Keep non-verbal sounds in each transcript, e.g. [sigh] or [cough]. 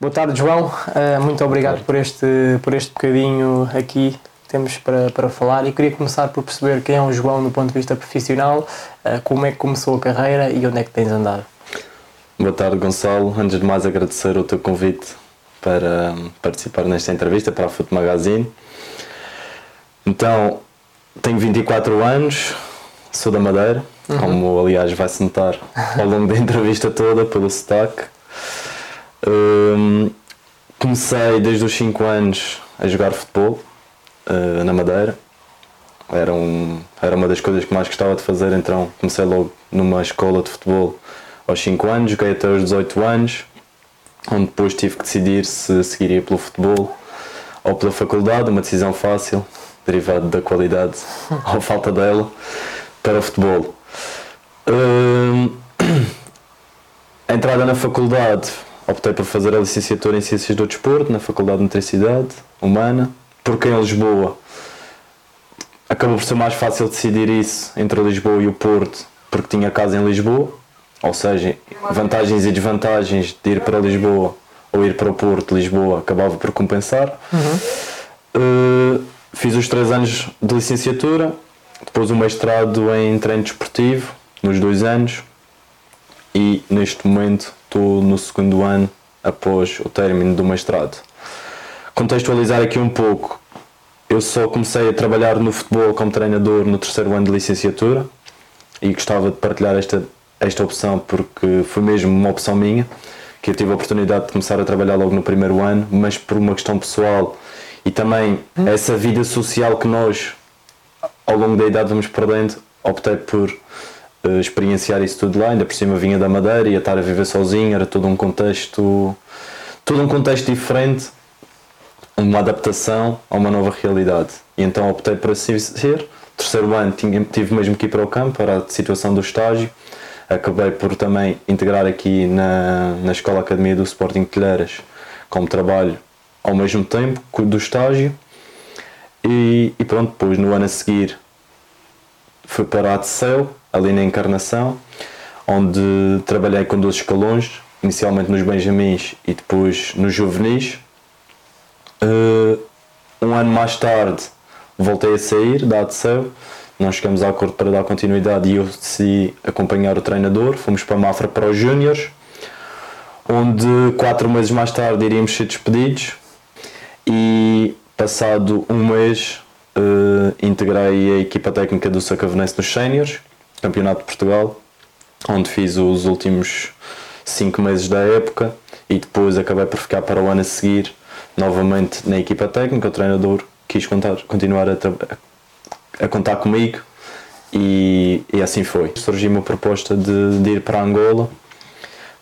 Boa tarde, João. Uh, muito obrigado por este, por este bocadinho aqui que temos para, para falar e queria começar por perceber quem é o João do ponto de vista profissional, uh, como é que começou a carreira e onde é que tens andado. Boa tarde, Gonçalo. Antes de mais, agradecer o teu convite para um, participar nesta entrevista para a Foot Magazine. Então, tenho 24 anos, sou da Madeira, uhum. como aliás vai-se notar ao longo da [laughs] entrevista toda pelo sotaque. Um, comecei desde os 5 anos a jogar futebol uh, na Madeira. Era, um, era uma das coisas que mais gostava de fazer, então comecei logo numa escola de futebol aos 5 anos, joguei até aos 18 anos, onde depois tive que decidir se seguiria pelo futebol ou pela faculdade, uma decisão fácil, derivada da qualidade [laughs] ou falta dela, para o futebol. Uh, [clears throat] a entrada na faculdade optei por fazer a licenciatura em Ciências do Desporto na Faculdade de Nutricidade Humana, porque em Lisboa acabou por ser mais fácil decidir isso entre Lisboa e o Porto, porque tinha casa em Lisboa, ou seja, vantagens e desvantagens de ir para Lisboa ou ir para o Porto, Lisboa, acabava por compensar. Uhum. Uh, fiz os três anos de licenciatura, depois o mestrado em treino desportivo, nos dois anos, e neste momento estou no segundo ano após o término do mestrado. Contextualizar aqui um pouco, eu só comecei a trabalhar no futebol como treinador no terceiro ano de licenciatura e gostava de partilhar esta, esta opção porque foi mesmo uma opção minha, que eu tive a oportunidade de começar a trabalhar logo no primeiro ano, mas por uma questão pessoal e também hum. essa vida social que nós ao longo da idade vamos perdendo, optei por experienciar isso tudo lá, ainda por cima vinha da Madeira, ia estar a viver sozinho, era todo um contexto, todo um contexto diferente, uma adaptação a uma nova realidade. E então optei por assim ser. Terceiro ano tinha, tive mesmo que ir para o campo, para a situação do estágio. Acabei por também integrar aqui na, na Escola Academia do Sporting Telheiras como trabalho ao mesmo tempo do estágio. E, e pronto, depois no ano a seguir fui para a ADCEL, ali na Encarnação, onde trabalhei com 12 escalões, inicialmente nos Benjamins e depois nos Juvenis. Uh, um ano mais tarde voltei a sair da ADCEL, nós chegamos a acordo para dar continuidade e eu decidi acompanhar o treinador, fomos para Mafra para os Júniores, onde quatro meses mais tarde iríamos ser despedidos. E passado um mês uh, integrei a equipa técnica do Sacavenense nos Séniores Campeonato de Portugal, onde fiz os últimos 5 meses da época e depois acabei por ficar para o ano a seguir novamente na equipa técnica. O treinador quis contar, continuar a, a contar comigo e, e, assim foi. Surgiu uma proposta de, de ir para Angola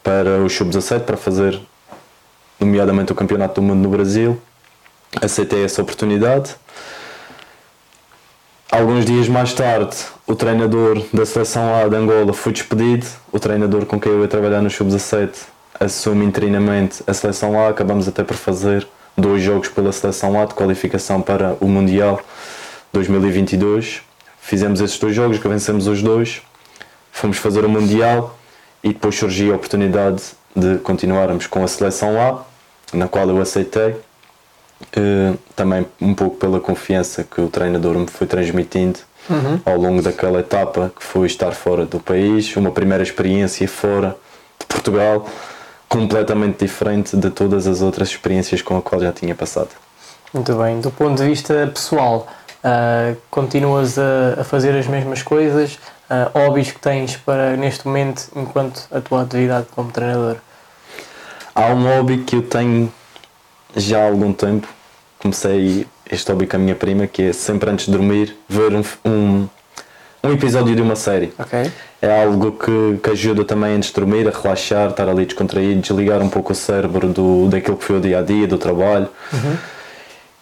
para o Sub-17 para fazer, nomeadamente, o Campeonato do Mundo no Brasil. Aceitei essa oportunidade Alguns dias mais tarde, o treinador da seleção A de Angola foi despedido. O treinador com quem eu ia trabalhar no Sub-17 assume interinamente a seleção A. Acabamos até por fazer dois jogos pela seleção A de qualificação para o Mundial 2022. Fizemos esses dois jogos, que vencemos os dois. Fomos fazer o Mundial e depois surgiu a oportunidade de continuarmos com a seleção A, na qual eu aceitei Uh, também um pouco pela confiança que o treinador me foi transmitindo uhum. ao longo daquela etapa que foi estar fora do país, uma primeira experiência fora de Portugal, completamente diferente de todas as outras experiências com a qual já tinha passado. Muito bem, do ponto de vista pessoal, uh, continuas a, a, fazer as mesmas coisas, uh, hobbies que tens para neste momento enquanto a tua atividade como treinador? Há um hobby que eu tenho já há algum tempo comecei este hobby com a minha prima, que é sempre antes de dormir ver um, um, um episódio de uma série. Okay. É algo que, que ajuda também antes de dormir a relaxar, estar ali descontraído, desligar um pouco o cérebro do, daquilo que foi o dia a dia, do trabalho. Uhum.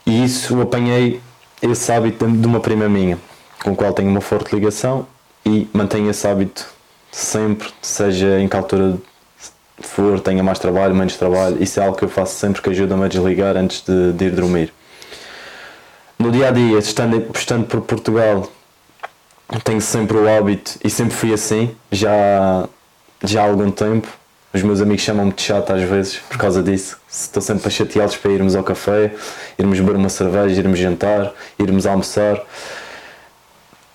E isso apanhei esse hábito de uma prima minha, com a qual tenho uma forte ligação e mantenho esse hábito sempre, seja em que altura for, tenha mais trabalho, menos trabalho, isso é algo que eu faço sempre que ajuda-me a desligar antes de, de, ir dormir. No dia a dia, estando, estando por Portugal, tenho sempre o hábito, e sempre fui assim, já, já há algum tempo, Os meus amigos chamam-me de chato às vezes por causa disso. Estou sempre a chateá-los para irmos ao café, irmos beber uma cerveja, irmos jantar, irmos almoçar.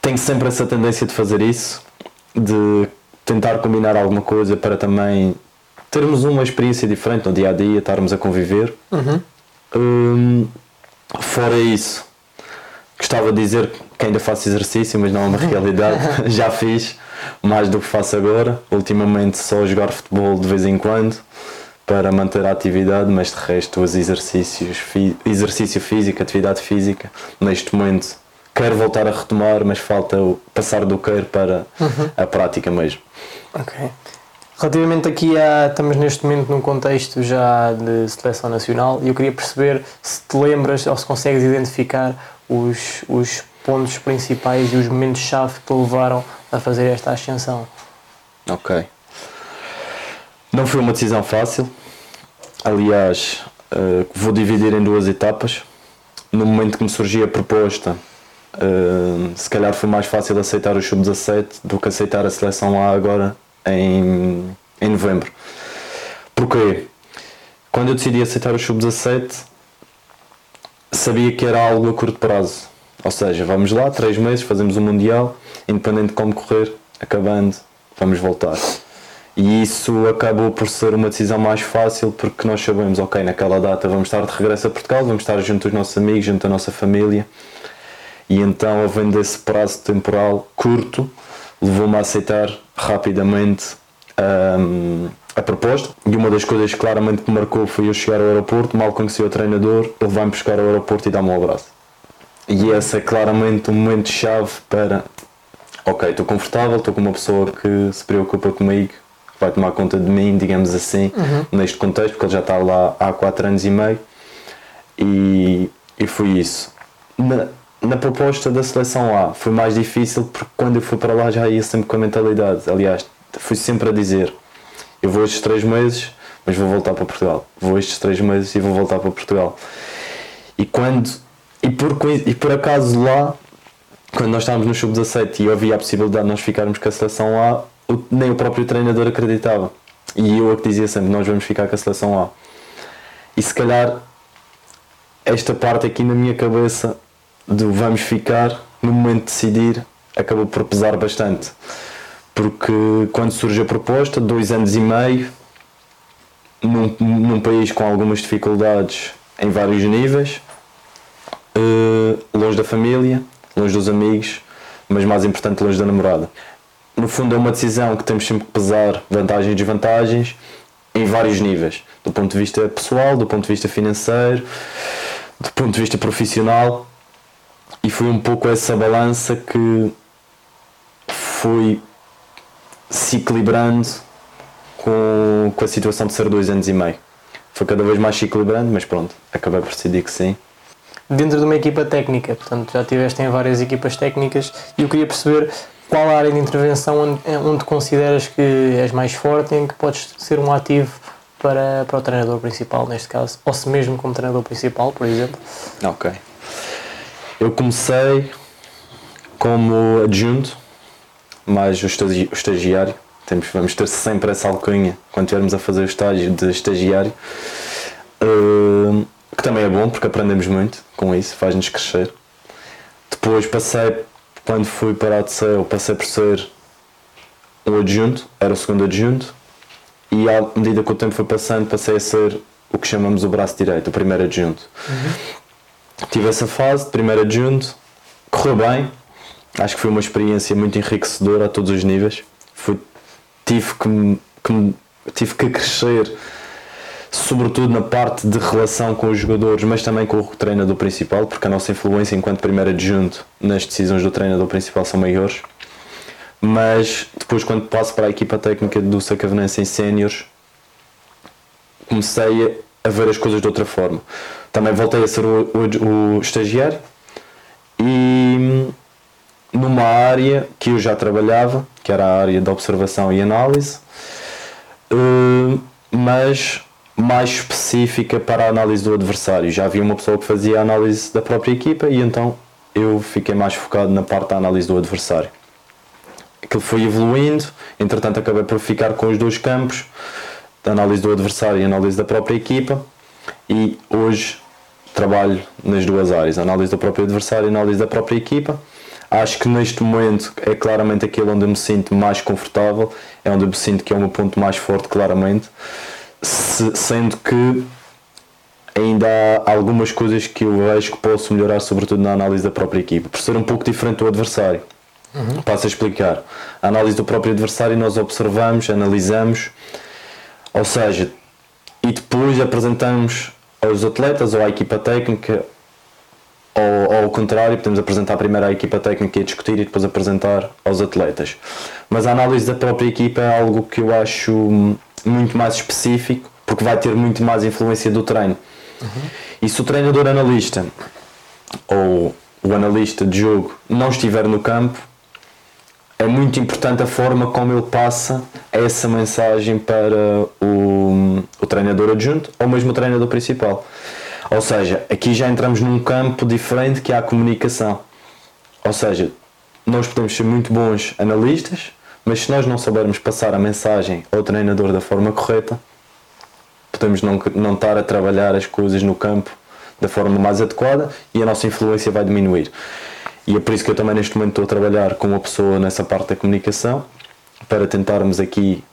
Tenho sempre essa tendência de fazer isso, de tentar combinar alguma coisa para também termos uma experiência diferente no dia a dia, estarmos a conviver. Uhum. Hum, fora isso, gostava de dizer que ainda faço exercício, mas não é uma [laughs] realidade. [laughs] Já fiz mais do que faço agora. Ultimamente só jogar futebol de vez em quando para manter a atividade, mas de resto os exercícios, exercício físico, atividade física, neste momento quero voltar a retomar, mas falta passar do queiro para uhum. a prática mesmo. Ok. Relativamente aqui a, estamos neste momento num contexto já de seleção nacional e eu queria perceber se te lembras ou se consegues identificar os, os pontos principais e os momentos-chave que te levaram a fazer esta ascensão. Ok. Não foi uma decisão fácil. Aliás, uh, vou dividir em duas etapas. No momento que me surgiu a proposta, uh, se calhar foi mais fácil aceitar o sub-17 do que aceitar a seleção A agora em, em novembro. Porquê? Quando eu decidi aceitar o sub-17, sabia que era algo a curto prazo. Ou seja, vamos lá, três meses, fazemos o Mundial, independente de como correr, acabando, vamos voltar. E isso acabou por ser uma decisão mais fácil porque nós sabemos, ok, naquela data vamos estar de regresso a Portugal, vamos estar junto dos nossos amigos, junto da nossa família. E então, havendo esse prazo temporal curto, levou-me a aceitar rapidamente um, a proposta. E uma das coisas que claramente me marcou foi eu chegar ao aeroporto, mal conheci o treinador, ele vai-me buscar ao aeroporto e dá-me um abraço. E esse é claramente um momento-chave para ok, estou confortável, estou com uma pessoa que se preocupa comigo, que vai tomar conta de mim, digamos assim, uhum. neste contexto, porque ele já está lá há 4 anos e meio. E, e foi isso. Na, na proposta da seleção A foi mais difícil porque quando eu fui para lá já ia sempre com a mentalidade. Aliás, fui sempre a dizer: eu vou estes 3 meses, mas vou voltar para Portugal. Vou estes 3 meses e vou voltar para Portugal. E quando. E por, e por acaso lá, quando nós estávamos no sub-17 e havia a possibilidade de nós ficarmos com a seleção A, nem o próprio treinador acreditava. E eu é que dizia sempre: nós vamos ficar com a seleção A. E se calhar esta parte aqui na minha cabeça do vamos ficar, no momento de decidir, acabou por pesar bastante. Porque quando surge a proposta, dois anos e meio, num, num país com algumas dificuldades em vários níveis, uh, longe da família, longe dos amigos, mas mais importante, longe da namorada. No fundo, é uma decisão que temos sempre que pesar vantagens e desvantagens em vários níveis, do ponto de vista pessoal, do ponto de vista financeiro, do ponto de vista profissional, e foi um pouco essa balança que foi se equilibrando com, com a situação de ser dois anos e meio. Foi cada vez mais se equilibrando, mas pronto, acabei por decidir que sim. Dentro de uma equipa técnica, portanto já estiveste em várias equipas técnicas e eu queria perceber qual a área de intervenção onde, onde consideras que és mais forte e em que podes ser um ativo para, para o treinador principal, neste caso, ou se mesmo como treinador principal, por exemplo. Ok. Eu comecei como adjunto, mais o, estagi o estagiário. Temos, vamos ter sempre essa alcunha quando estivermos a fazer o estágio de estagiário. Uh, que também é bom porque aprendemos muito com isso, faz-nos crescer. Depois passei, quando fui para a ADCEU, passei por ser um adjunto, era o segundo adjunto, e à medida que o tempo foi passando, passei a ser o que chamamos o braço direito, o primeiro adjunto. Uhum. Tive essa fase de primeiro adjunto, correu bem, acho que foi uma experiência muito enriquecedora a todos os níveis. Fui, tive, que, que, tive que crescer sobretudo na parte de relação com os jogadores, mas também com o treinador principal, porque a nossa influência enquanto primeiro adjunto nas decisões do treinador principal são maiores. Mas depois, quando passo para a equipa técnica do Sacavenense em séniores, comecei a ver as coisas de outra forma. Também voltei a ser o, o, o estagiário e numa área que eu já trabalhava, que era a área da observação e análise, eh, mas mais específica para a análise do adversário. Já havia uma pessoa que fazia a análise da própria equipa e então eu fiquei mais focado na parte da análise do adversário. Aquilo foi evoluindo, entretanto acabei por ficar com os dois campos, análise do adversário e análise da própria equipa e hoje trabalho nas duas áreas, análise do próprio adversário e análise da própria equipa. Acho que neste momento é claramente aquele onde eu me sinto mais confortável, é onde eu me sinto que é o meu ponto mais forte, claramente, Se, sendo que ainda há algumas coisas que eu vejo que posso melhorar, sobretudo na análise da própria equipa, por ser um pouco diferente do adversário. Uhum. Passo a explicar. A análise do próprio adversário nós observamos, analisamos, ou seja, e depois apresentamos aos atletas ou à equipa técnica, ou, ou ao contrário, podemos apresentar primeiro à equipa técnica e discutir e depois apresentar aos atletas. Mas a análise da própria equipa é algo que eu acho muito mais específico, porque vai ter muito mais influência do treino. Uhum. E se o treinador analista ou o analista de jogo não estiver no campo, é muito importante a forma como ele passa essa mensagem para o, o treinador adjunto ou mesmo o treinador principal. Ou seja, aqui já entramos num campo diferente que é a comunicação. Ou seja, nós podemos ser muito bons analistas, mas se nós não soubermos passar a mensagem ao treinador da forma correta, podemos não, não estar a trabalhar as coisas no campo da forma mais adequada e a nossa influência vai diminuir. E é por isso que eu também neste momento estou a trabalhar com uma pessoa nessa parte da comunicação para tentarmos aqui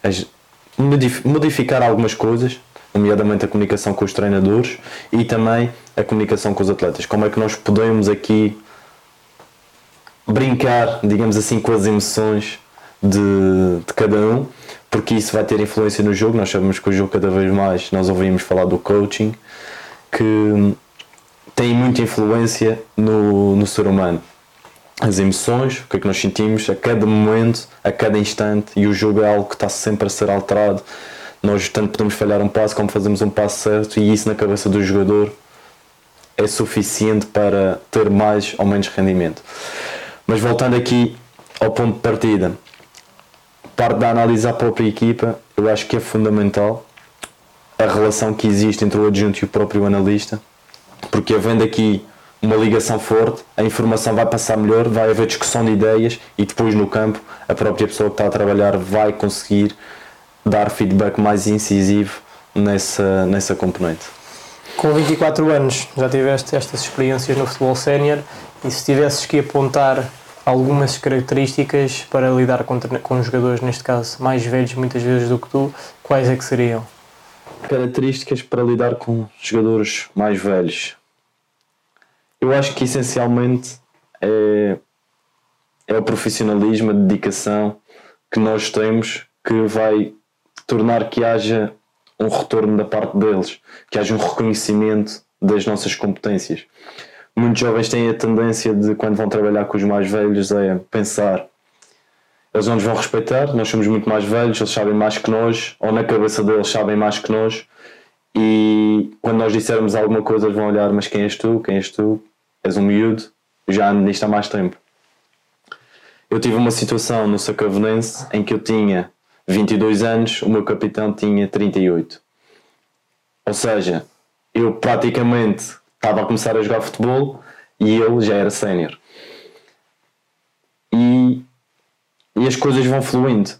modificar algumas coisas, nomeadamente a comunicação com os treinadores e também a comunicação com os atletas. Como é que nós podemos aqui brincar, digamos assim, com as emoções de, de cada um, porque isso vai ter influência no jogo. Nós sabemos que o jogo, cada vez mais, nós ouvimos falar do coaching, que tem muita influência no, no ser humano as emoções, o que é que nós sentimos a cada momento, a cada instante, e o jogo é algo que está sempre a ser alterado. Nós tanto podemos falhar um passo como fazemos um passo certo, e isso na cabeça do jogador é suficiente para ter mais ou menos rendimento. Mas voltando aqui ao ponto de partida, parte da análise à própria equipa, eu acho que é fundamental a relação que existe entre o adjunto e o próprio analista, porque havendo aqui uma ligação forte, a informação vai passar melhor, vai haver discussão de ideias e depois no campo a própria pessoa que está a trabalhar vai conseguir dar feedback mais incisivo nessa, nessa componente. Com 24 anos já tiveste estas experiências no futebol sénior e se tivesses que apontar algumas características para lidar com, com jogadores, neste caso mais velhos muitas vezes do que tu, quais é que seriam? Características para lidar com jogadores mais velhos eu acho que essencialmente é, é o profissionalismo, a dedicação que nós temos que vai tornar que haja um retorno da parte deles, que haja um reconhecimento das nossas competências. Muitos jovens têm a tendência de, quando vão trabalhar com os mais velhos, é pensar eles não nos vão respeitar, nós somos muito mais velhos, eles sabem mais que nós, ou na cabeça deles sabem mais que nós, e quando nós dissermos alguma coisa, eles vão olhar: Mas quem és tu? Quem és tu? és um miúdo, já ando nisto há mais tempo. Eu tive uma situação no Sacavenense em que eu tinha 22 anos, o meu capitão tinha 38. Ou seja, eu praticamente estava a começar a jogar futebol e ele já era sénior. E, e as coisas vão fluindo.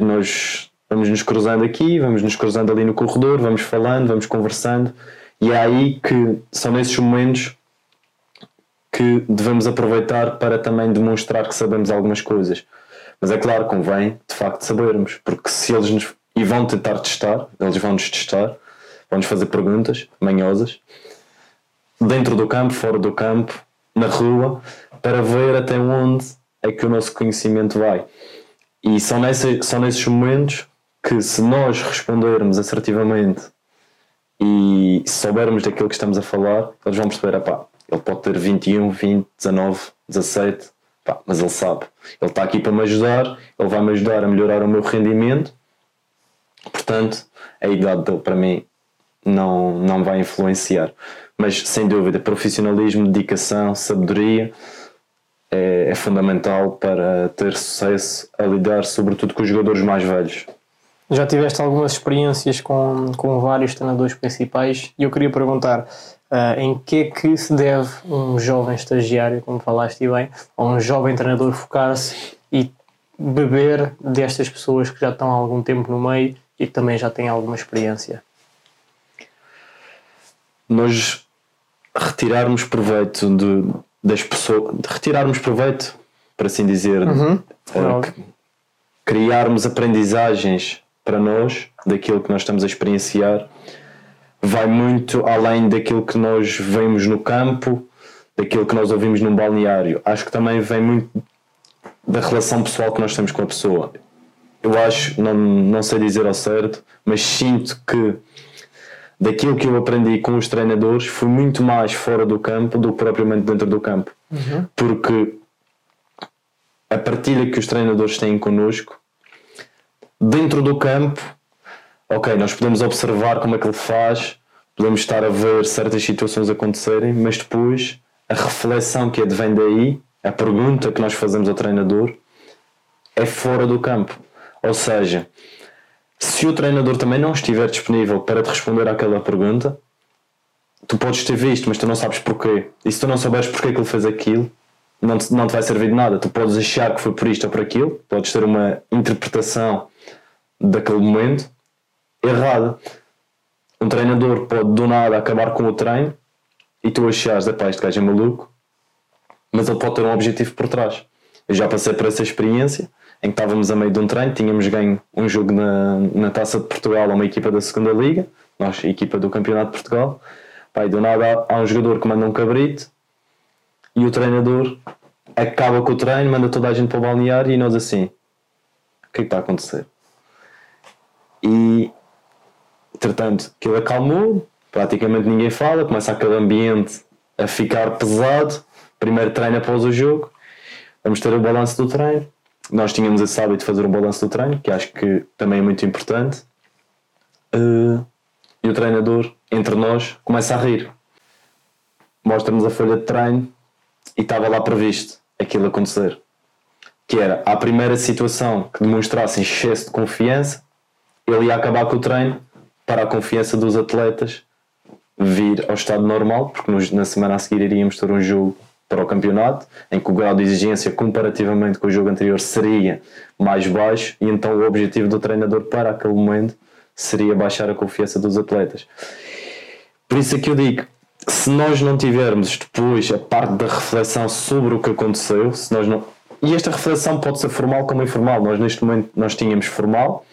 Nós vamos nos cruzando aqui, vamos nos cruzando ali no corredor, vamos falando, vamos conversando, e é aí que são nesses momentos que devemos aproveitar para também demonstrar que sabemos algumas coisas. Mas é claro, convém de facto sabermos, porque se eles nos. e vão tentar testar, eles vão nos testar, vão nos fazer perguntas manhosas, dentro do campo, fora do campo, na rua, para ver até onde é que o nosso conhecimento vai. E são, nesse, são nesses momentos que, se nós respondermos assertivamente e soubermos daquilo que estamos a falar, eles vão perceber: pá, ele pode ter 21, 20, 19, 17, pá, mas ele sabe. Ele está aqui para me ajudar, ele vai me ajudar a melhorar o meu rendimento. Portanto, a idade dele para mim não, não vai influenciar. Mas sem dúvida, profissionalismo, dedicação, sabedoria é, é fundamental para ter sucesso a lidar, sobretudo com os jogadores mais velhos. Já tiveste algumas experiências com, com vários treinadores principais e eu queria perguntar Uh, em que é que se deve um jovem estagiário, como falaste bem, ou um jovem treinador focar-se e beber destas pessoas que já estão há algum tempo no meio e que também já têm alguma experiência? Nós retirarmos proveito de, das pessoas, de retirarmos proveito, por assim dizer, Uhum. que- criarmos aprendizagens para nós daquilo que nós estamos a experienciar vai muito além daquilo que nós vemos no campo, daquilo que nós ouvimos num balneário. Acho que também vem muito da relação pessoal que nós temos com a pessoa. Eu acho, não, não sei dizer ao certo, mas sinto que daquilo que eu aprendi com os treinadores foi muito mais fora do campo do que propriamente dentro do campo. Porque a partilha que os treinadores têm connosco, dentro do campo, ok, nós podemos observar como é que ele faz, podemos estar a ver certas situações acontecerem, mas depois a reflexão que advém daí, a pergunta que nós fazemos ao treinador, é fora do campo. Ou seja, se o treinador também não estiver disponível para te responder àquela pergunta, tu podes ter visto, mas tu não sabes porquê. E se tu não souberes porquê que ele fez aquilo, não te, não te vai servir de nada. Tu podes achar que foi por isto ou por aquilo, podes ter uma interpretação daquele momento errada. Um treinador pode do nada acabar com o treino e tu achares, epá, este gajo é maluco, mas ele pode ter um objetivo por trás. Eu já passei por essa experiência em que estávamos a meio de um treino, tínhamos ganho um jogo na, na Taça de Portugal a uma equipa da segunda Liga, nós, equipa do Campeonato de Portugal. Pai, do nada há, há um jogador que manda um cabrito e o treinador acaba com o treino, manda toda a gente para o balneário e nós assim, o que é que está a acontecer? E entretanto, aquilo acalmou, praticamente ninguém fala, começa aquele ambiente a ficar pesado. Primeiro treino após o jogo, vamos ter o balanço do treino. Nós tínhamos esse hábito de fazer o balanço do treino, que acho que também é muito importante. Eh, e o treinador, entre nós, começa a rir. Mostra-nos a folha de treino e estava lá previsto aquilo acontecer. Que era a primeira situação que demonstrasse excesso de confiança, ele ia acabar com o treino para a confiança dos atletas vir ao estado normal, porque nos- na semana a seguir iríamos ter um jogo para o campeonato, em que o grau de exigência comparativamente com o jogo anterior seria mais baixo, e então o objetivo do treinador para aquele momento seria baixar a confiança dos atletas. Por isso é que eu digo, se nós não tivermos depois a parte da reflexão sobre o que aconteceu, se nós não... E esta reflexão pode ser formal como informal. Nós neste momento nós tínhamos formal,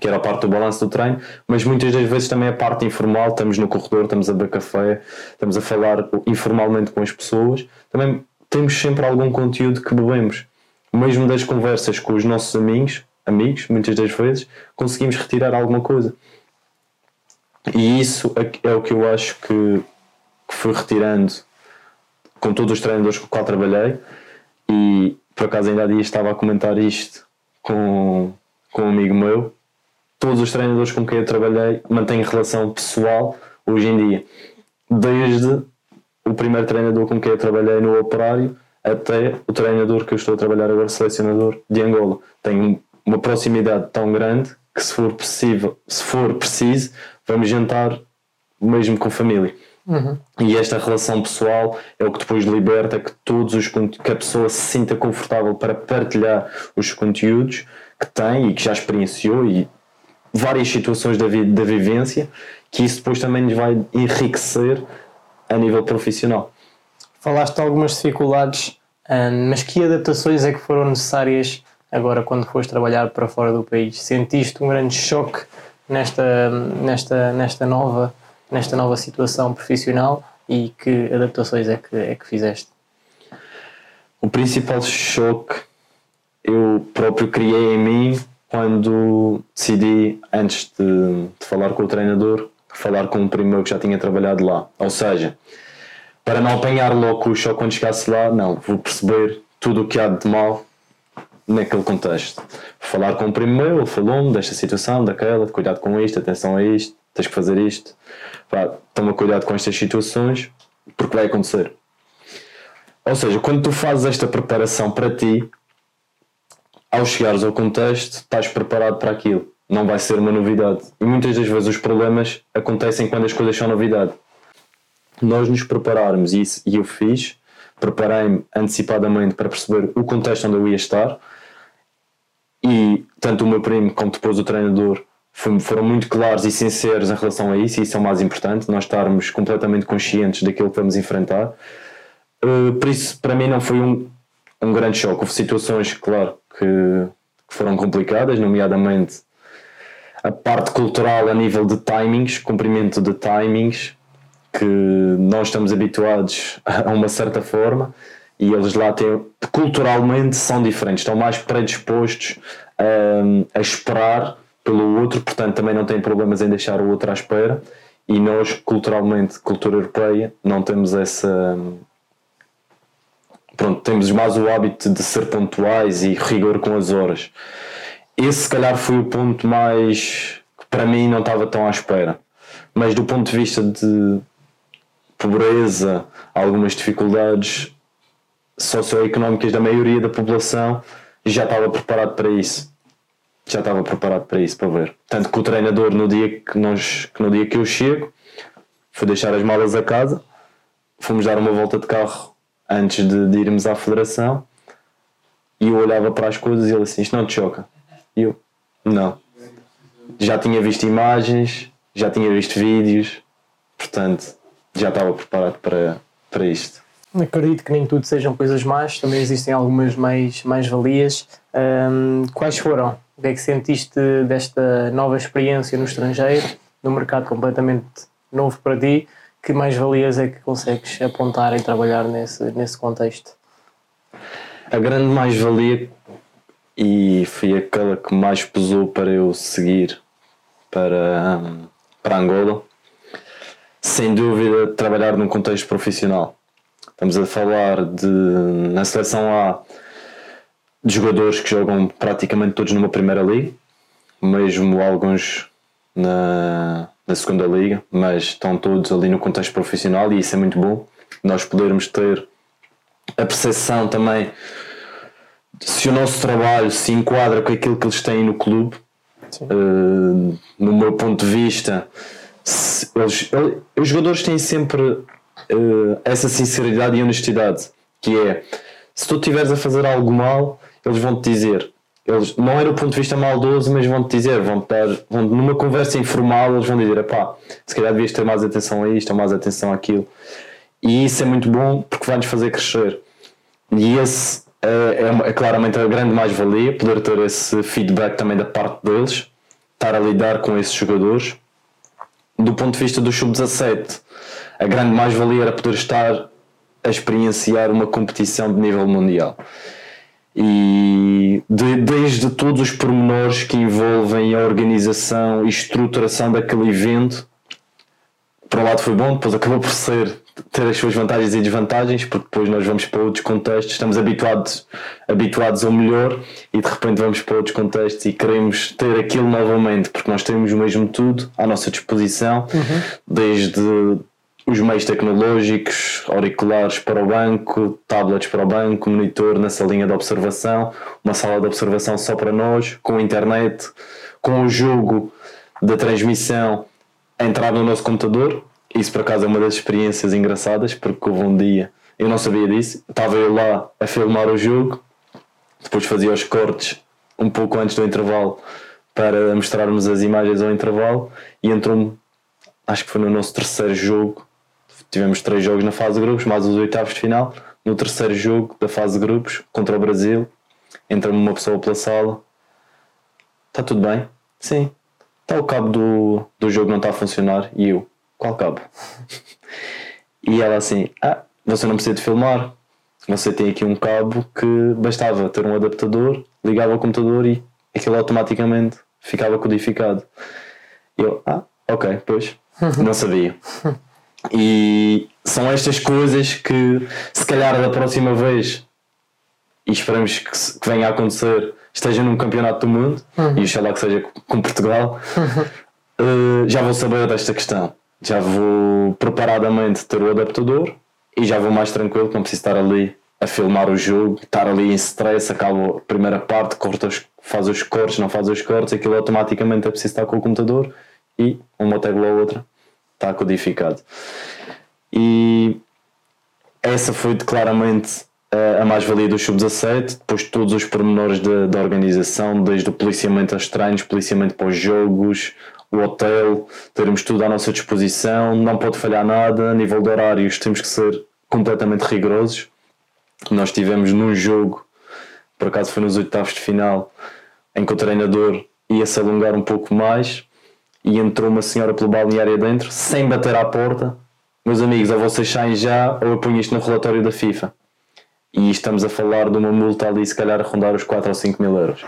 que era a parte do balanço do treino, mas muitas das vezes também a parte informal, estamos no corredor, estamos a beber café, estamos a falar informalmente com as pessoas, também temos sempre algum conteúdo que bebemos. Mesmo das conversas com os nossos amigos, amigos, muitas das vezes, conseguimos retirar alguma coisa. E isso é é o que eu acho que, que fui retirando com todos os treinadores com os quais trabalhei e por acaso ainda há dias estava a comentar isto com, com um amigo meu todos os treinadores com quem eu trabalhei mantêm relação pessoal hoje em dia. Desde o primeiro treinador com quem eu trabalhei no operário até o treinador que eu estou a trabalhar agora selecionador de Angola. Tenho uma proximidade tão grande que se for possível se for preciso vamos jantar mesmo com família. E esta relação pessoal é o que depois liberta que todos os que a pessoa se sinta confortável para partilhar os conteúdos que tem e que já experienciou e várias situações da, vi- da vivência que isso depois também lhes vai enriquecer a nível profissional. Falaste de algumas dificuldades, hum, mas que adaptações é que foram necessárias agora quando foste trabalhar para fora do país? Sentiste um grande choque nesta, nesta, nesta, nova, nesta nova situação profissional e que adaptações é que, é que fizeste? O principal choque eu próprio criei em mim quando decidi, antes de, de falar com o treinador, falar com um primo meu que já tinha trabalhado lá. Ou seja, para não apanhar logo o choque quando chegasse lá, não, vou perceber tudo o que há de mal naquele contexto. Falar com um primo meu, ele falou-me desta situação, daquela, cuidado com isto, atenção a isto, tens que fazer isto, Pá, toma cuidado com estas situações, porque vai acontecer. Ou seja, quando tu fazes esta preparação para ti, ao chegares ao contexto, estás preparado para aquilo. Não vai ser uma novidade. E muitas das vezes os problemas acontecem quando as coisas são novidade. Nós nos prepararmos, e isso e eu fiz, preparei-me antecipadamente para perceber o contexto onde eu ia estar, e tanto o meu primo como depois o treinador foram muito claros e sinceros em relação a isso, e isso é o mais importante, nós estarmos completamente conscientes daquilo que vamos enfrentar. Uh, por isso, para mim, não foi um, um grande choque. Houve situações, claro, que, que foram complicadas, nomeadamente a parte cultural a nível de timings, cumprimento de timings, que nós estamos habituados a uma certa forma e eles lá têm, culturalmente são diferentes, estão mais predispostos a, a esperar pelo outro, portanto também não têm problemas em deixar o outro à espera e nós culturalmente, cultura europeia, não temos essa pronto, temos mais o hábito de ser pontuais e rigor com as horas. Esse se calhar foi o ponto mais que para mim não estava tão à espera. Mas do ponto de vista de pobreza, algumas dificuldades socioeconómicas da maioria da população, já estava preparado para isso. Já estava preparado para isso, para ver. Tanto que o treinador, no dia que, nós, que no dia que eu chego, foi deixar as malas a casa, fomos dar uma volta de carro antes de, de irmos à federação e eu olhava para as coisas e ele assim, isto não te choca? E eu, não. Já tinha visto imagens, já tinha visto vídeos, portanto, já estava preparado para, para isto. Acredito que nem tudo sejam coisas más, também existem algumas mais, mais valias. Um, quais foram? O que é que sentiste desta nova experiência no estrangeiro, num mercado completamente novo para ti? Que mais valias é que consegues apontar e trabalhar nesse, nesse contexto? A grande mais-valia, e foi aquela que mais pesou para eu seguir para, para Angola, sem dúvida, trabalhar num contexto profissional. Estamos a falar de, na seleção A, de jogadores que jogam praticamente todos numa primeira liga, mesmo alguns na, na segunda liga, mas estão todos ali no contexto profissional e isso é muito bom. Nós podermos ter a percepção também se o nosso trabalho se enquadra com aquilo que eles têm no clube. Uh, no meu ponto de vista, eles, os jogadores têm sempre uh, essa sinceridade e honestidade, que é se tu estiveres a fazer algo mal, eles vão te dizer. Eles, não é do ponto de vista maldoso, mas vão te dizer, vão dar, vão, numa conversa informal, eles vão dizer: pá, se calhar devias ter mais atenção a isto ou mais atenção àquilo. E isso é muito bom porque vai-nos fazer crescer. E esse é, é, é claramente a grande mais-valia, poder ter esse feedback também da parte deles, estar a lidar com esses jogadores do ponto de vista do sub-17, a grande mais-valia era poder estar a experienciar uma competição de nível mundial. E de, desde todos os pormenores que envolvem a organização e estruturação daquele evento, por um lado foi bom, depois acabou por ser ter as suas vantagens e desvantagens, porque depois nós vamos para outros contextos, estamos habituados, habituados ao melhor e de repente vamos para outros contextos e queremos ter aquilo novamente, porque nós temos o mesmo tudo à nossa disposição, uhum. desde os meios tecnológicos, auriculares para o banco, tablets para o banco, monitor na salinha de observação, uma sala de observação só para nós, com internet, com o jogo da transmissão a entrar no nosso computador. Isso por acaso é uma das experiências engraçadas, porque houve um dia, eu não sabia disso, estava eu lá a filmar o jogo, depois fazia os cortes um pouco antes do intervalo para mostrarmos as imagens ao intervalo e entrou-me, acho que foi no nosso terceiro jogo, tivemos três jogos na fase de grupos, mais os oitavos de final, no terceiro jogo da fase de grupos contra o Brasil, entra-me uma pessoa pela sala, está tudo bem? Sim. Está o cabo do, do jogo não está a funcionar e eu, qual cabo? [laughs] e ela assim, ah, você não precisa de filmar. Você tem aqui um cabo que bastava ter um adaptador, ligava ao computador e aquilo automaticamente ficava codificado. E eu, ah, ok, pois, [laughs] não sabia. E são estas coisas que, se calhar, da próxima vez, e esperamos que, que venha a acontecer, esteja num campeonato do mundo, uhum. e oxalá que seja com Portugal, uh, já vou saber desta questão. Já vou preparadamente ter o adaptador e já vou mais tranquilo, não preciso estar ali a filmar o jogo, estar ali em stress, acaba a primeira parte, corta os, faz os cortes, não faz os cortes, aquilo automaticamente é preciso estar com o computador e uma tecla ou outra está codificado. E essa foi claramente a mais-valia do Sub-17, depois todos os pormenores da organização, desde o policiamento aos treinos, policiamento para os jogos, o hotel, termos tudo à nossa disposição, não pode falhar nada, a nível de horários temos que ser completamente rigorosos. Nós tivemos num jogo, por acaso foi nos oitavos de final, em que o treinador ia se alongar um pouco mais e entrou uma senhora pelo balneário dentro, sem bater à porta. Meus amigos, ou vocês saem já ou eu ponho isto no relatório da FIFA e estamos a falar de uma multa ali, se calhar, a rondar os 4 ou 5 mil euros.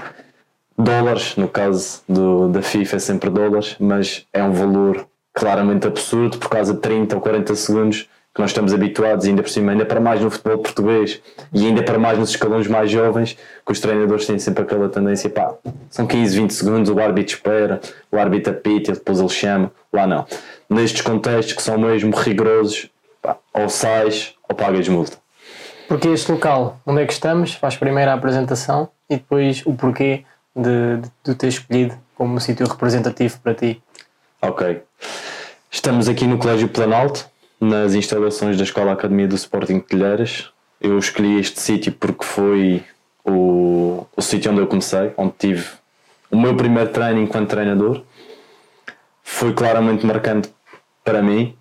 Dólares, no caso do, da FIFA, é sempre dólares, mas é um valor claramente absurdo por causa de 30 ou 40 segundos que nós estamos habituados, ainda por cima, ainda para mais no futebol português e ainda para mais nos escalões mais jovens, que os treinadores têm sempre aquela tendência, pá, são 15, 20 segundos, o árbitro espera, o árbitro apita, depois ele chama, lá não. Nestes contextos que são mesmo rigorosos, pá, ou sais ou pagas multa. Porque este local, onde é que estamos, faz primeiro a apresentação e depois o porquê de, de, de ter escolhido como um sítio representativo para ti. Ok. Estamos aqui no Colégio Planalto, nas instalações da Escola Academia do Sporting de Telheiras. Eu escolhi este sítio porque foi o, o sítio onde eu comecei, onde tive o meu primeiro treino enquanto treinador. Foi claramente marcante para mim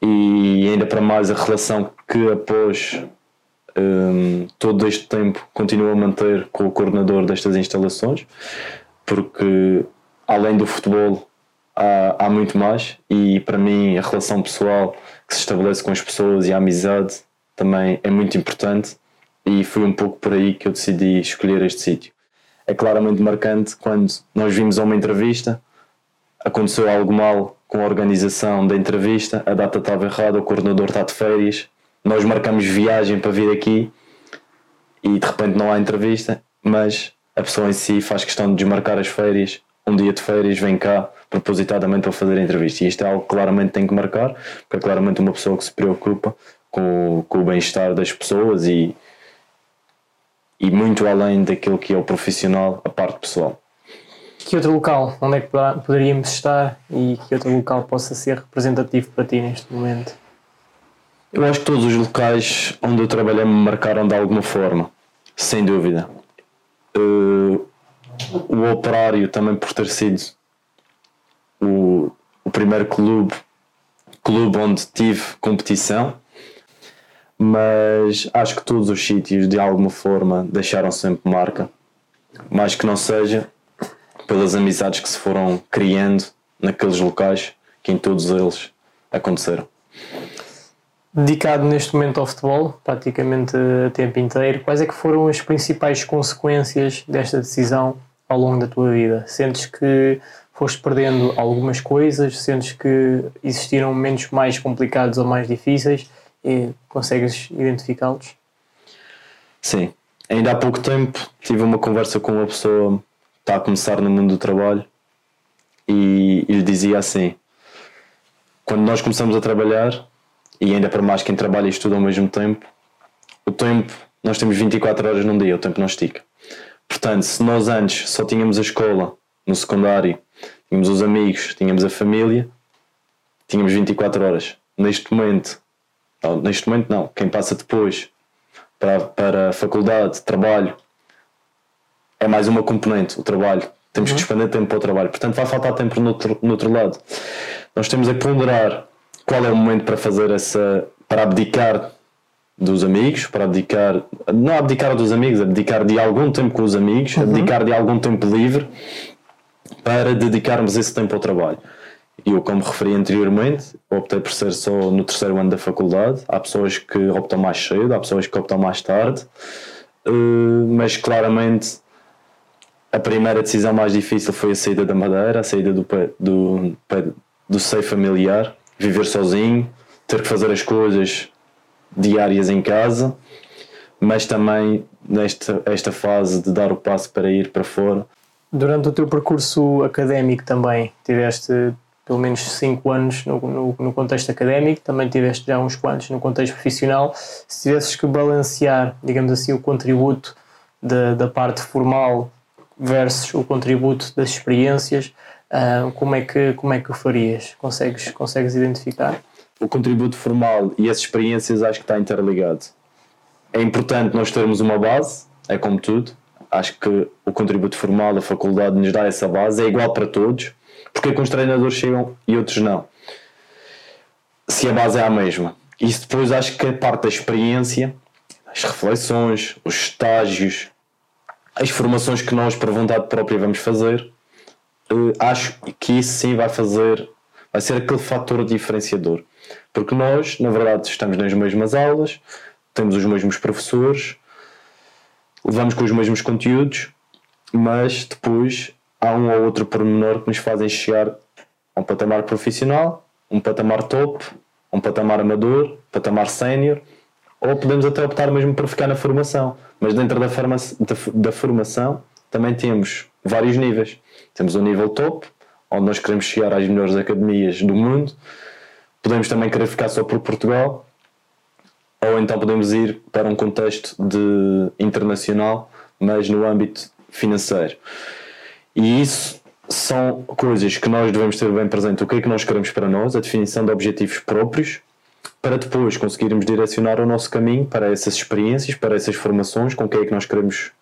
e ainda para mais a relação que após um, todo este tempo continuo a manter com o coordenador destas instalações, porque além do futebol há, há muito mais e para mim a relação pessoal que se estabelece com as pessoas e a amizade também é muito importante e foi um pouco por aí que eu decidi escolher este sítio. É claramente marcante quando nós vimos a uma entrevista, aconteceu algo mal com a organização da entrevista, a data estava errada, o coordenador está de férias, nós marcamos viagem para vir aqui e de repente não há entrevista, mas a pessoa em si faz questão de desmarcar as férias, um dia de férias vem cá propositadamente para fazer a entrevista. E isto é algo que claramente tem que marcar, porque é claramente uma pessoa que se preocupa com, com o bem-estar das pessoas e, e muito além daquilo que é o profissional, a parte pessoal. Que outro local? Onde é que poderíamos estar e que outro local possa ser representativo para ti neste momento? Eu acho que todos os locais onde eu trabalhei me marcaram de alguma forma, sem dúvida. Uh, o operário também por ter sido o, o primeiro clube, clube onde tive competição, mas acho que todos os sítios de alguma forma deixaram sempre marca, mais que não seja pelas amizades que se foram criando naqueles locais que em todos eles aconteceram dedicado neste momento ao futebol, praticamente a tempo inteiro, quais é que foram as principais consequências desta decisão ao longo da tua vida? Sentes que foste perdendo algumas coisas, sentes que existiram momentos mais complicados ou mais difíceis e consegues identificá-los? Sim. Ainda há pouco tempo tive uma conversa com uma pessoa que está a começar no mundo do trabalho e, e lhe dizia assim: quando nós começamos a trabalhar, e ainda para mais quem trabalha e estuda ao mesmo tempo, o tempo, nós temos 24 horas num dia, o tempo não estica. Portanto, se nós antes só tínhamos a escola, no secundário, tínhamos os amigos, tínhamos a família, tínhamos 24 horas. Neste momento, não, neste momento não, quem passa depois para, para a faculdade, trabalho, é mais uma componente, o trabalho. Temos uhum. que despender tempo para o trabalho. Portanto, vai faltar tempo no outro, no outro lado. Nós temos a ponderar qual é o momento para fazer essa. para abdicar dos amigos, para abdicar. não abdicar dos amigos, abdicar de algum tempo com os amigos, uhum. abdicar de algum tempo livre para dedicarmos esse tempo ao trabalho. Eu, como referi anteriormente, optei por ser só no terceiro ano da faculdade. Há pessoas que optam mais cedo, há pessoas que optam mais tarde, eh, mas claramente a primeira decisão mais difícil foi a saída da Madeira, a saída do, do, do seio familiar viver sozinho, ter que fazer as coisas diárias em casa, mas também nesta esta fase de dar o passo para ir para fora. Durante o teu percurso académico também tiveste pelo menos 5 anos no, no, no, contexto académico, também tiveste já uns quantos no contexto profissional. Se tivesses que balancear, digamos assim, o contributo da, da parte formal versus o contributo das experiências, Uh, como, é que, como é que o farias? Consegues, consegues identificar? O contributo formal e as experiências acho que está interligado. é importante nós termos uma base, é como tudo. Acho que o contributo formal da faculdade nos dá essa base, é igual para todos. Porque com os treinadores chegam e outros não? Se a base é a mesma. Isso depois acho que é parte da experiência, as reflexões, os estágios, as formações que nós, por vontade própria, vamos fazer, uh, acho que isso sim vai fazer, vai ser aquele fator diferenciador. Porque nós, na verdade, estamos nas mesmas aulas, temos os mesmos professores, levamos com os mesmos conteúdos, mas depois há um ou outro pormenor que nos fazem chegar a um patamar profissional, um patamar top, um patamar amador, patamar sénior, ou podemos até optar mesmo por ficar na formação. Mas dentro da, forma, da, da formação também temos vários níveis. Temos o nível top, onde nós queremos chegar às melhores academias do mundo. Podemos também querer ficar só por Portugal, ou então podemos ir para um contexto de internacional, mas no âmbito financeiro. E isso são coisas que nós devemos ter bem presente. O que é que nós queremos para nós, a definição de objetivos próprios, para depois conseguirmos direcionar o nosso caminho para essas experiências, para essas formações, com que é que nós queremos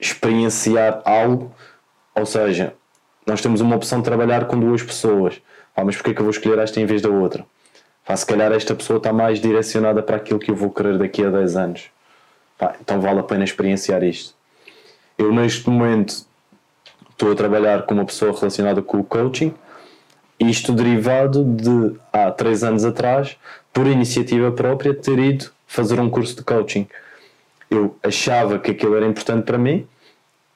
experienciar algo. Ou seja, nós temos uma opção de trabalhar com duas pessoas. Ah, mas porquê é que eu vou escolher esta em vez da outra? Pá, se calhar esta pessoa está mais direcionada para aquilo que eu vou querer daqui a 10 anos. Pá, então vale a pena experienciar isto. Eu neste momento estou a trabalhar com uma pessoa relacionada com o coaching, isto derivado de há 3 anos atrás, por iniciativa própria, ter ido fazer um curso de coaching. Eu achava que aquilo era importante para mim,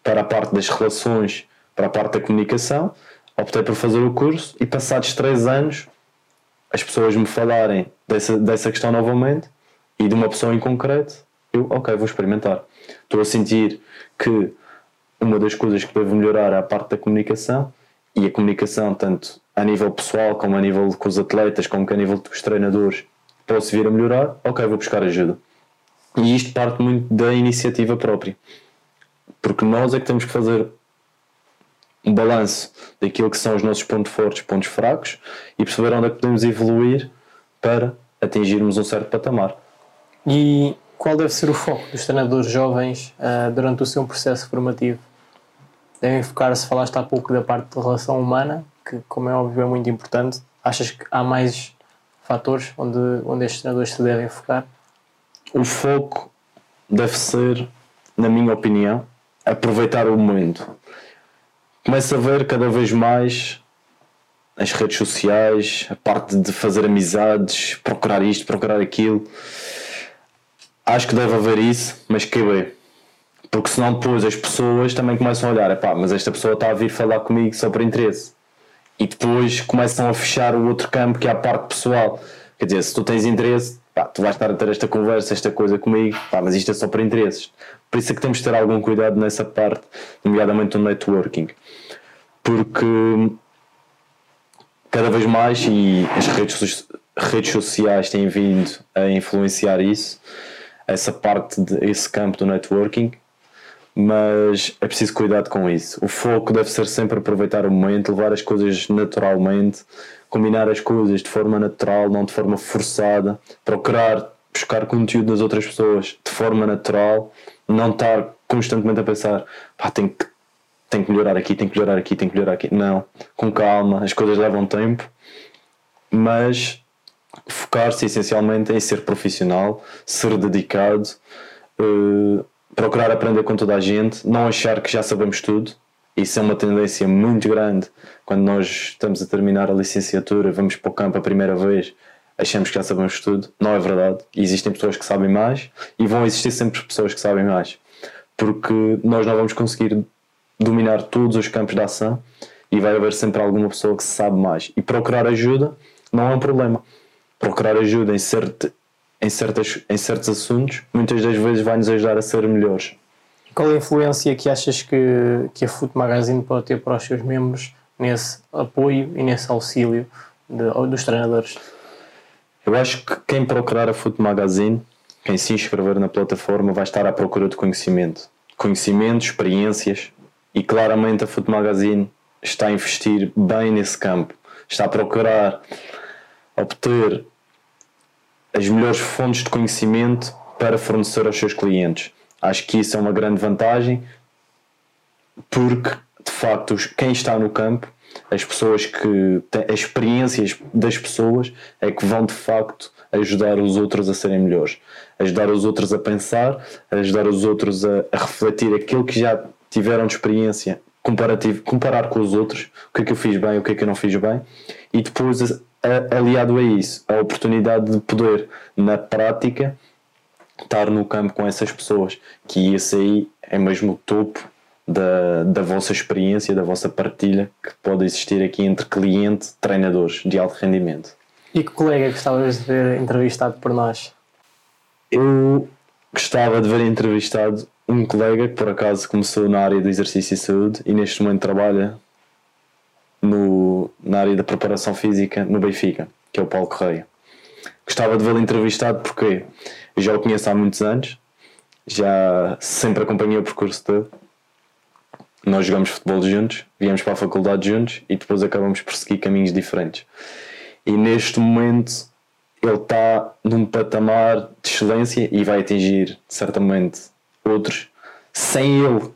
para a parte das relações, para a parte da comunicação, optei por fazer o curso e passados 3 anos as pessoas me falarem dessa, dessa questão novamente e de uma pessoa em concreto, eu, ok, vou experimentar. Estou a sentir que uma das coisas que devo melhorar é a parte da comunicação e a comunicação, tanto a nível pessoal, como a nível com os atletas, como que a nível dos treinadores, posso vir a melhorar, ok, vou buscar ajuda. E isto parte muito da iniciativa própria. Porque nós é que temos que fazer um balanço daquilo que são os nossos pontos fortes, pontos fracos e perceber onde é que podemos evoluir para atingirmos um certo patamar. E qual deve ser o foco dos treinadores jovens uh, durante o seu processo formativo? Devem focar-se, falaste há pouco da parte da relação humana, que, como é óbvio, é muito importante. Achas que há mais fatores onde, onde estes treinadores se devem focar? O foco deve ser, na minha opinião, aproveitar o momento começo a ver cada vez mais as redes sociais, a parte de fazer amizades, procurar isto, procurar aquilo. Acho que deve haver isso, mas que bem. Porque senão depois as pessoas também começam a olhar, pá, mas esta pessoa está a vir falar comigo só por interesse. E depois começam a fechar o outro campo que é a parte pessoal. Quer dizer, se tu tens interesse, pá, tu vais estar a ter esta conversa, esta coisa comigo, pá, mas isto é só por interesses. Por isso é que temos de ter algum cuidado nessa parte, nomeadamente no networking porque cada vez mais e as redes, redes sociais têm vindo a influenciar isso, essa parte, de, esse campo do networking, mas é preciso cuidado com isso. O foco deve ser sempre aproveitar o momento, levar as coisas naturalmente, combinar as coisas de forma natural, não de forma forçada, procurar buscar conteúdo das outras pessoas de forma natural, não estar constantemente a pensar, pá, tenho que tem que melhorar aqui, tem que melhorar aqui, tem que melhorar aqui. Não, com calma, as coisas levam tempo, mas focar-se essencialmente em ser profissional, ser dedicado, uh, procurar aprender com toda a gente, não achar que já sabemos tudo. Isso é uma tendência muito grande quando nós estamos a terminar a licenciatura, vamos para o campo a primeira vez, achamos que já sabemos tudo. Não é verdade. Existem pessoas que sabem mais e vão existir sempre pessoas que sabem mais. Porque nós não vamos conseguir dominar todos os campos de ação e vai haver sempre alguma pessoa que sabe mais. E procurar ajuda não é um problema. Procurar ajuda em, certo, em, certas, em certos assuntos muitas das vezes vai nos ajudar a ser melhores. Qual a influência que achas que, que a Foot Magazine pode ter para os seus membros nesse apoio e nesse auxílio de, dos treinadores? Eu acho que quem procurar a Foot Magazine, quem se inscrever na plataforma, vai estar à procura de conhecimento. Conhecimento, experiências, e claramente a Foot Magazine está a investir bem nesse campo, está a procurar obter as melhores fontes de conhecimento para fornecer aos seus clientes. Acho que isso é uma grande vantagem porque de facto quem está no campo, as pessoas que têm as experiências das pessoas é que vão de facto ajudar os outros a serem melhores, ajudar os outros a pensar, ajudar os outros a, a refletir aquilo que já tiveram de experiência, comparativo, comparar com os outros, o que é que eu fiz bem, o que é que eu não fiz bem, e depois a, aliado a isso, a oportunidade de poder na prática estar no campo com essas pessoas, que esse aí é mesmo o topo da, da vossa experiência, da vossa partilha que pode existir aqui entre cliente e treinadores de alto rendimento. E que colega gostavas de ver entrevistado por nós? Eu gostava de ver entrevistado um colega que por acaso começou na área do exercício e saúde e neste momento trabalha no, na área da preparação física no Benfica, que é o Paulo Correia. Gostava de vê-lo entrevistado porque já o conheço há muitos anos, já sempre acompanhei o percurso dele nós jogamos futebol juntos, viemos para a faculdade juntos e depois acabamos por seguir caminhos diferentes. E neste momento ele está num patamar de excelência e vai atingir certamente outros, sem ele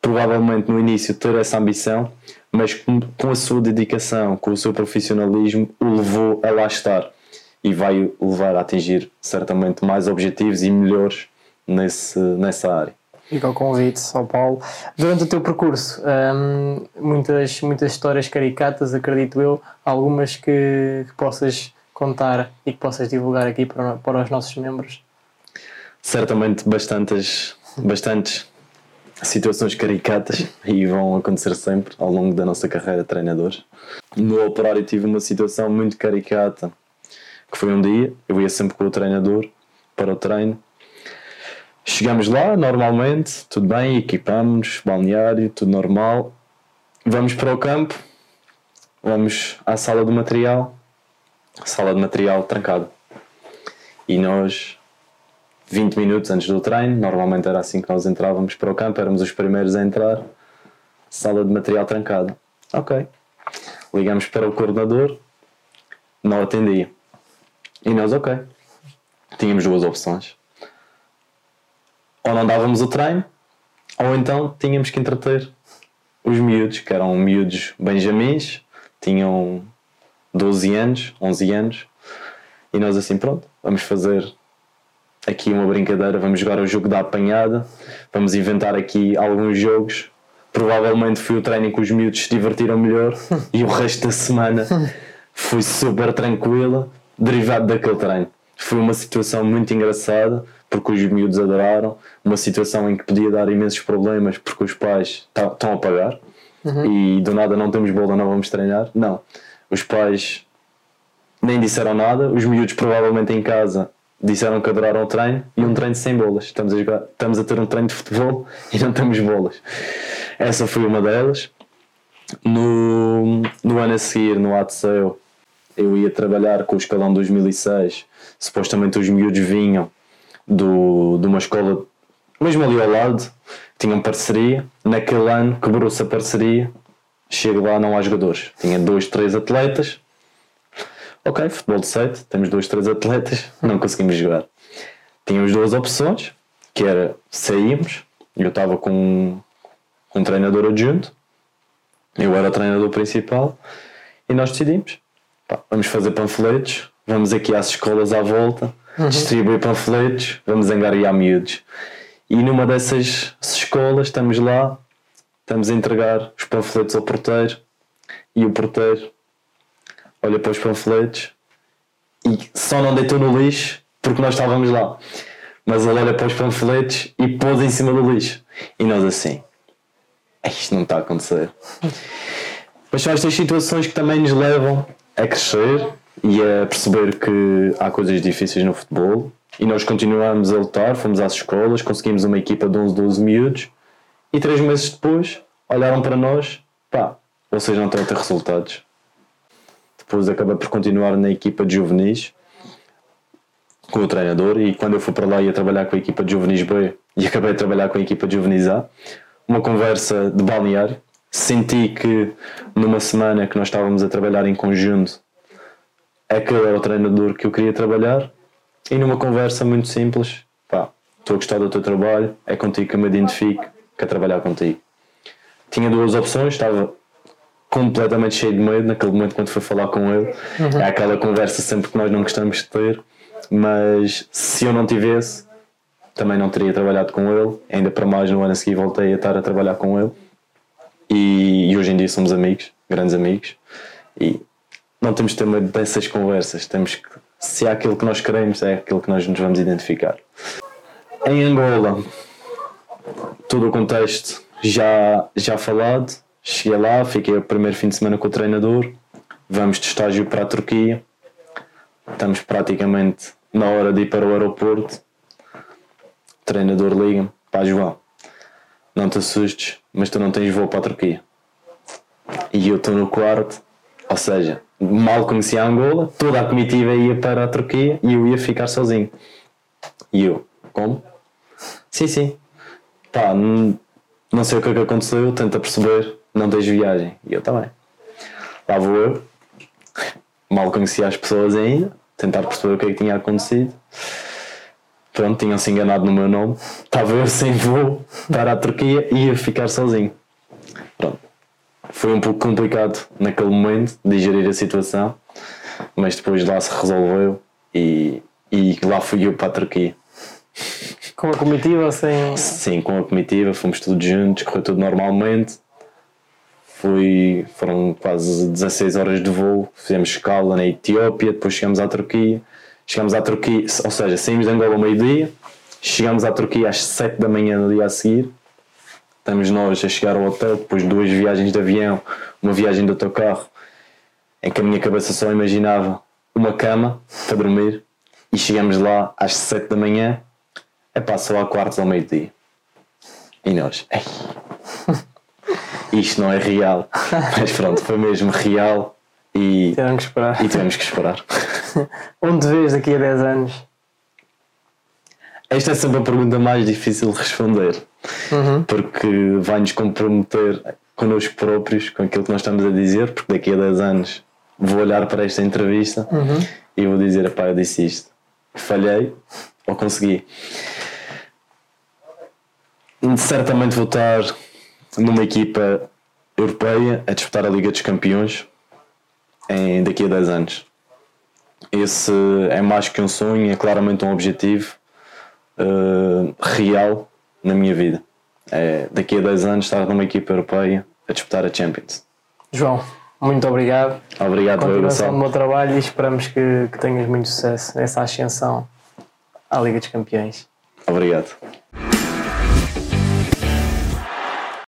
provavelmente no início ter essa ambição, mas com, com a sua dedicação, com o seu profissionalismo, o levou a lá estar e vai levar a atingir certamente mais objetivos e melhores nesse, nessa área. Fica o convite ao Paulo. Durante o teu percurso, hum, muitas, muitas histórias caricatas, acredito eu, algumas que, que, possas contar e que possas divulgar aqui para, para os nossos membros? Certamente bastantes, bastantes situações caricatas [laughs] e vão acontecer sempre ao longo da nossa carreira de treinadores. No operário tive uma situação muito caricata, que foi um dia, eu ia sempre com o treinador para o treino Chegamos lá, normalmente, tudo bem, equipamos, balneário, tudo normal. Vamos para o campo, vamos à sala do material, sala de material trancada. E nós, 20 minutos antes do treino, normalmente era assim que nós entrávamos para o campo, éramos os primeiros a entrar, sala de material trancada. Ok. Ligamos para o coordenador, não atendia. E nós, ok. Tínhamos duas opções ou não dávamos o treino, ou então tínhamos que entreter os miúdos, que eram miúdos benjamins, tinham 12 anos, 11 anos, e nós assim, pronto, vamos fazer aqui uma brincadeira, vamos jogar o jogo da apanhada, vamos inventar aqui alguns jogos. Provavelmente foi o treino em que os miúdos se divertiram melhor [laughs] e o resto da semana foi super tranquila, derivado daquele treino. Foi uma situação muito engraçada porque os miúdos adoraram, uma situação em que podia dar imensos problemas porque os pais estão a pagar uhum. e do nada não temos bola, não vamos treinar. Não, os pais nem disseram nada, os miúdos provavelmente em casa disseram que adoraram o treino e um treino sem bolas. Estamos a, jogar, estamos a ter um treino de futebol [laughs] e não temos bolas. Essa foi uma delas. No, no ano a seguir, no Atseu, eu ia trabalhar com o escalão 2006. Supostamente os miúdos vinham do, de uma escola, mesmo ali ao lado, tinham parceria. Naquele ano quebrou-se a parceria, chego lá, não há jogadores. Tinha dois, três atletas. Ok, futebol de 7, temos dois, três atletas, [laughs] não conseguimos jogar. Tínhamos duas opções, que era saímos, eu estava com, com um treinador adjunto, eu era o treinador principal, e nós decidimos, pá, vamos fazer panfletos, vamos aqui às escolas à volta, uhum. distribuir panfletos, vamos angariar miúdos. E numa dessas escolas estamos lá, estamos a entregar os panfletos ao porteiro e o porteiro olha para os panfletos e só não deitou no lixo porque nós estávamos lá. Mas ele olha para os panfletos e pôs em cima do lixo. E nós assim, isto não está a acontecer. Mas são estas situações que também nos levam a crescer e a perceber que há coisas difíceis no futebol e nós continuamos a lutar, fomos às escolas, conseguimos uma equipa de 11, 12 miúdos e três meses depois olharam para nós, pá, vocês não estão a ter resultados. Depois acabei por continuar na equipa de juvenis com o treinador e quando eu fui para lá ia trabalhar com a equipa de juvenis B e acabei de trabalhar com a equipa de juvenis A. Uma conversa de balneário. Senti que numa semana que nós estávamos a trabalhar em conjunto aquele era o treinador que eu queria trabalhar e numa conversa muito simples estou a gostar do teu trabalho, é contigo que eu me identifico, quero trabalhar contigo. Tinha duas opções, estava completamente cheio de medo naquele momento quando foi falar com ele. Uhum. É aquela conversa sempre que nós não gostamos de ter, mas se eu não tivesse, também não teria trabalhado com ele. Ainda para mais no ano a seguir voltei a estar a trabalhar com ele. E, e hoje em dia somos amigos, grandes amigos. E não temos de ter medo dessas conversas. Temos que, se é aquilo que nós queremos, é aquilo que nós nos vamos identificar. Em Angola, todo o contexto já, já falado. Cheguei lá, fiquei o primeiro fim de semana com o treinador. Vamos de estágio para a Turquia. Estamos praticamente na hora de ir para o aeroporto. O treinador liga-me: Pá, João, não te assustes, mas tu não tens voo para a Turquia. E eu estou no quarto, ou seja, mal conhecia Angola, toda a comitiva ia para a Turquia e eu ia ficar sozinho. E eu, como? Sim, sim. Pá, não sei o que é que aconteceu, tenta perceber, não tens viagem. E eu também. Lá vou eu, mal conhecia as pessoas ainda, tentar perceber o que é que tinha acontecido. Pronto, tinham-se enganado no meu nome. [laughs] Estava eu sem voo para a Turquia e ia ficar sozinho. Pronto. Foi um pouco complicado naquele momento digerir a situação, mas depois lá se resolveu e, e lá fui eu para a Turquia. Com a comitiva ou sem. Sim, com a comitiva, fomos todos juntos, correu tudo normalmente. Fui, foram quase 16 horas de voo, fizemos escala na Etiópia, depois chegamos à Turquia. Chegamos à Turquia, ou seja, saímos de Angola ao meio-dia, chegamos à Turquia às 7 da manhã no dia a seguir. Estamos nós a chegar ao hotel, depois duas viagens de avião, uma viagem de autocarro, em que a minha cabeça só imaginava uma cama para dormir. E chegamos lá às 7 da manhã é só há quartos ao meio-dia. E nós, ei, [laughs] isto não é real. [laughs] Mas pronto, foi mesmo real e tivemos que esperar. E tivemos que esperar. [laughs] Onde vês daqui a 10 anos? Esta é sempre a pergunta mais difícil de responder, uhum. porque vai-nos comprometer connosco próprios com aquilo que nós estamos a dizer, porque daqui a 10 anos vou olhar para esta entrevista uhum. e vou dizer: pá, eu disse isto, falhei ou consegui certamente vou estar numa equipa europeia a disputar a Liga dos Campeões em, daqui a 10 anos. Esse é mais que um sonho, é claramente um objetivo uh, real na minha vida. É, daqui a 10 anos estar numa equipa europeia a disputar a Champions. João, muito obrigado. Obrigado pela Continuação do meu trabalho e esperamos que, que tenhas muito sucesso nessa ascensão à Liga dos Campeões. Obrigado.